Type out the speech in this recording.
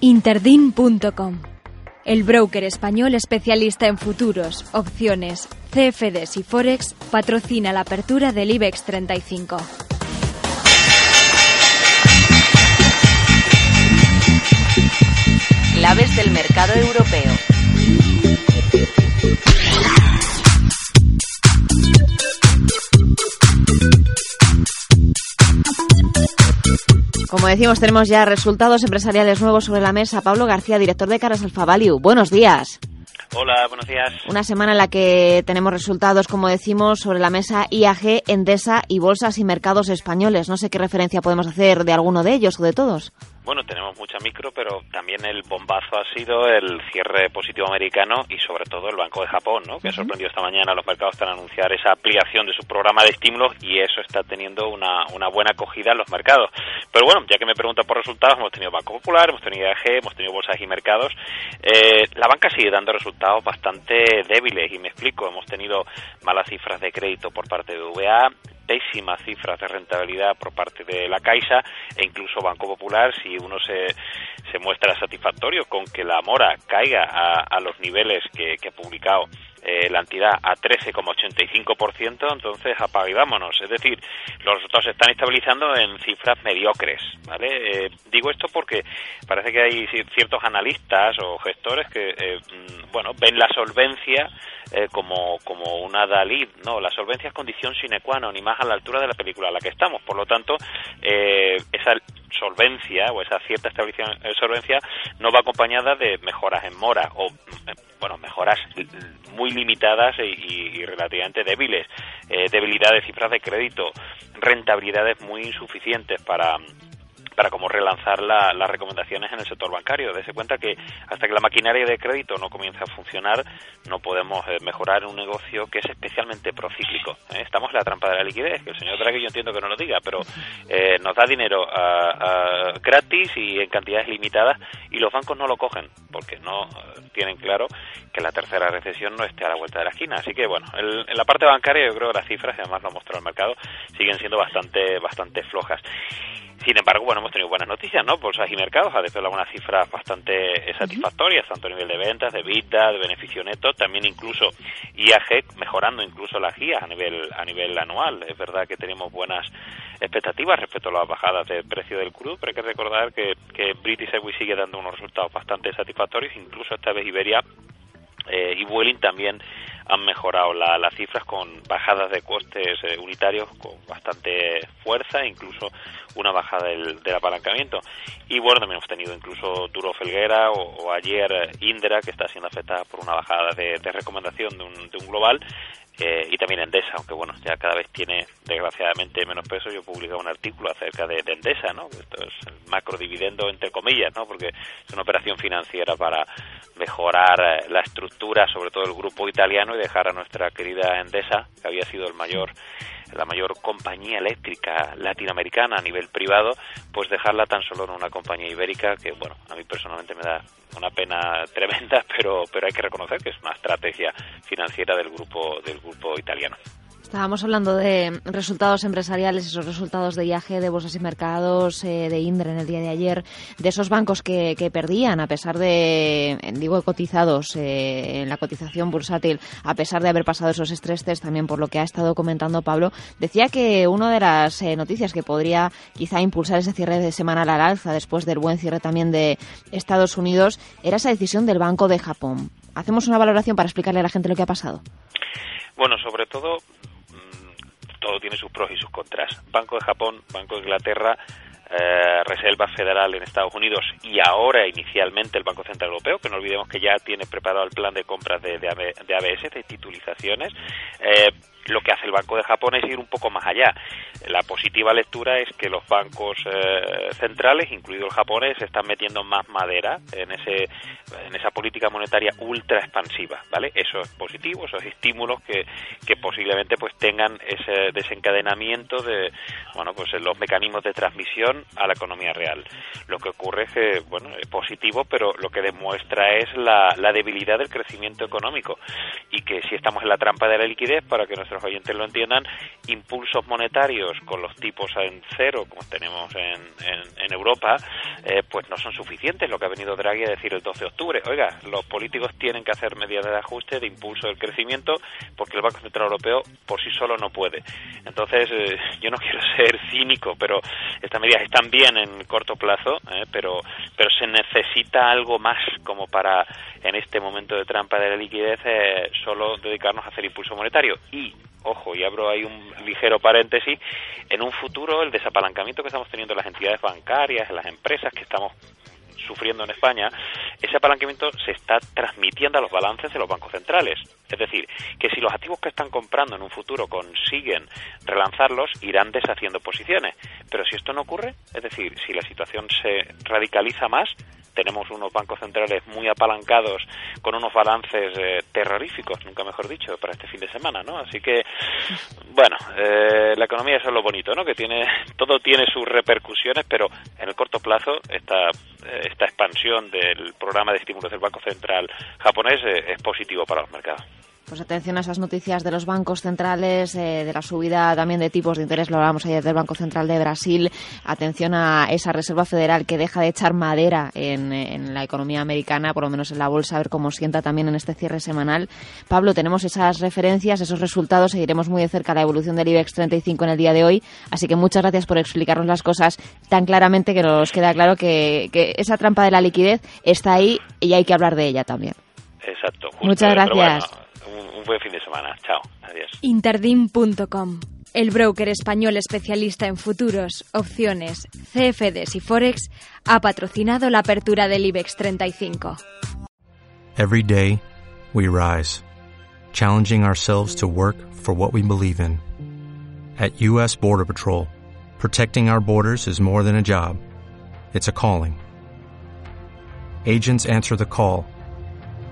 Interdin.com el broker español especialista en futuros, opciones, CFDs y Forex patrocina la apertura del IBEX 35. Claves del mercado europeo. Decimos, tenemos ya resultados empresariales nuevos sobre la mesa. Pablo García, director de Caras Alfa Value. Buenos días. Hola, buenos días. Una semana en la que tenemos resultados, como decimos, sobre la mesa IAG, Endesa y bolsas y mercados españoles. No sé qué referencia podemos hacer de alguno de ellos o de todos. Bueno, tenemos mucha micro, pero también el bombazo ha sido el cierre positivo americano y sobre todo el Banco de Japón, ¿no? que ha sorprendido esta mañana a los mercados para anunciar esa ampliación de su programa de estímulos y eso está teniendo una, una buena acogida en los mercados. Pero bueno, ya que me preguntan por resultados, hemos tenido Banco Popular, hemos tenido IAG, hemos tenido bolsas y mercados. Eh, la banca sigue dando resultados bastante débiles y me explico. Hemos tenido malas cifras de crédito por parte de VA, pésimas cifras de rentabilidad por parte de la Caixa e incluso Banco Popular, si uno se, se muestra satisfactorio con que la mora caiga a, los niveles que, ha publicado eh, la entidad a 13,85%, entonces apagámonos. Es decir, los resultados se están estabilizando en cifras mediocres. ¿vale? Eh, digo esto porque parece que hay ciertos analistas o gestores que eh, mm, bueno ven la solvencia eh, como, como una Dalí. No, la solvencia es condición sine qua non, ni más a la altura de la película a la que estamos. Por lo tanto, eh, esa solvencia o esa cierta estabilización de solvencia no va acompañada de mejoras en mora o, eh, bueno, mejoras muy limitadas y, relativamente débiles. debilidad de cifras de crédito, rentabilidades muy insuficientes para para cómo relanzar las recomendaciones en el sector bancario. Dese cuenta que hasta que la maquinaria de crédito no comience a funcionar, no podemos eh, mejorar un negocio que es especialmente procíclico. ¿eh? Estamos en la trampa de la liquidez, que el señor Draghi yo entiendo que no lo diga, pero eh, nos da dinero gratis y en cantidades limitadas y los bancos no lo cogen porque no tienen claro que la tercera recesión no esté a la vuelta de la esquina. Así que bueno, en la parte bancaria yo creo que las cifras, además lo ha mostrado el mercado, siguen siendo bastante, bastante flojas. Sin embargo, bueno, hemos tenido buenas noticias, ¿no? Bolsas y mercados ha desvelado algunas cifras bastante satisfactorias, tanto a nivel de ventas, de vida, de beneficio neto, también incluso IAG mejorando incluso las guías a nivel a nivel anual. Es verdad que tenemos buenas expectativas respecto a las bajadas de precio del crudo, pero hay que recordar que, que British Airways sigue dando unos resultados bastante satisfactorios, incluso esta vez Iberia eh, y Vueling también han mejorado las cifras con bajadas de costes eh, unitarios con bastante fuerza, incluso una bajada del, apalancamiento. Y bueno, también hemos tenido incluso Duro Felguera o, ayer eh, Indra, que está siendo afectada por una bajada de, recomendación de un, de un global. Eh, y también Endesa, aunque bueno, ya cada vez tiene desgraciadamente menos peso. Yo publicado un artículo acerca de, Endesa, ¿no? Esto es el macro dividendo entre comillas, ¿no? Porque es una operación financiera para mejorar eh, la estructura, sobre todo el grupo italiano, y dejar a nuestra querida Endesa, que había sido el mayor la mayor compañía eléctrica latinoamericana a nivel privado, pues dejarla tan solo en una compañía ibérica que, bueno, a mí personalmente me da una pena tremenda, pero, pero hay que reconocer que es una estrategia financiera del grupo, del grupo italiano. Estábamos hablando de resultados empresariales, esos resultados de IAG, de bolsas y mercados, eh, de Indre en el día de ayer, de esos bancos que, perdían a pesar de, digo, cotizados eh, en la cotización bursátil, a pesar de haber pasado esos estreses, también por lo que ha estado comentando Pablo. Decía que una de las eh, noticias que podría quizá impulsar ese cierre de semana al alza después del buen cierre también de Estados Unidos era esa decisión del Banco de Japón. Hacemos una valoración para explicarle a la gente lo que ha pasado. Bueno, sobre todo todo tiene sus pros y sus contras. Banco de Japón, Banco de Inglaterra, eh, Reserva Federal en Estados Unidos y ahora inicialmente el Banco Central Europeo, que no olvidemos que ya tiene preparado el plan de compras de, de, ABS, de titulizaciones, eh, lo que hace el Banco de Japón es ir un poco más allá. La positiva lectura es que los bancos eh, centrales, incluido el japonés, están metiendo más madera en ese en esa política monetaria ultra expansiva, ¿vale? Eso es positivo, esos estímulos que, que posiblemente pues tengan ese desencadenamiento de bueno, pues los mecanismos de transmisión a la economía real. Lo que ocurre es que bueno, es positivo, pero lo que demuestra es la, la debilidad del crecimiento económico y que si estamos en la trampa de la liquidez para que nuestro nuestros oyentes lo entiendan, impulsos monetarios con los tipos en cero, como tenemos en, en, Europa, eh, pues no son suficientes. Lo que ha venido Draghi a decir el 12 de octubre. Oiga, los políticos tienen que hacer medidas de ajuste, de impulso del crecimiento, porque el Banco Central Europeo por sí solo no puede. Entonces, eh, yo no quiero ser cínico, pero estas medidas están bien en corto plazo, eh, pero, pero se necesita algo más como para en este momento de trampa de la liquidez solo dedicarnos a hacer impulso monetario. Y ojo, y abro ahí un ligero paréntesis, en un futuro el desapalancamiento que estamos teniendo en las entidades bancarias, en las empresas que estamos sufriendo en España, ese apalancamiento se está transmitiendo a los balances de los bancos centrales. Es decir, que si los activos que están comprando en un futuro consiguen relanzarlos, irán deshaciendo posiciones. Pero si esto no ocurre, es decir, si la situación se radicaliza más, tenemos unos bancos centrales muy apalancados con unos balances eh, terroríficos, nunca mejor dicho, para este fin de semana, ¿no? Así que, bueno, eh, la economía eso es lo bonito, ¿no? Que tiene, todo tiene sus repercusiones, pero en el corto plazo esta, eh, esta expansión del programa de estímulos del Banco Central japonés es positivo para los mercados. Pues atención a esas noticias de los bancos centrales, eh, de la subida también de tipos de interés, lo hablábamos ayer del Banco Central de Brasil. Atención a esa Reserva Federal que deja de echar madera en, la economía americana, por lo menos en la bolsa, a ver cómo sienta también en este cierre semanal. Pablo, tenemos esas referencias, esos resultados, seguiremos muy de cerca la evolución del IBEX 35 en el día de hoy. Así que muchas gracias por explicarnos las cosas tan claramente que nos queda claro que, esa trampa de la liquidez está ahí y hay que hablar de ella también. Exacto. Muchas gracias buen fin de semana. Chao. Adiós. Interdim.com. El broker español especialista en futuros, opciones, CFDs y Forex ha patrocinado la apertura del IBEX 35. Every day, we rise, challenging ourselves to work for what we believe in. At U.S. Border Patrol, protecting our borders is more than a job, it's a calling. Agents answer the call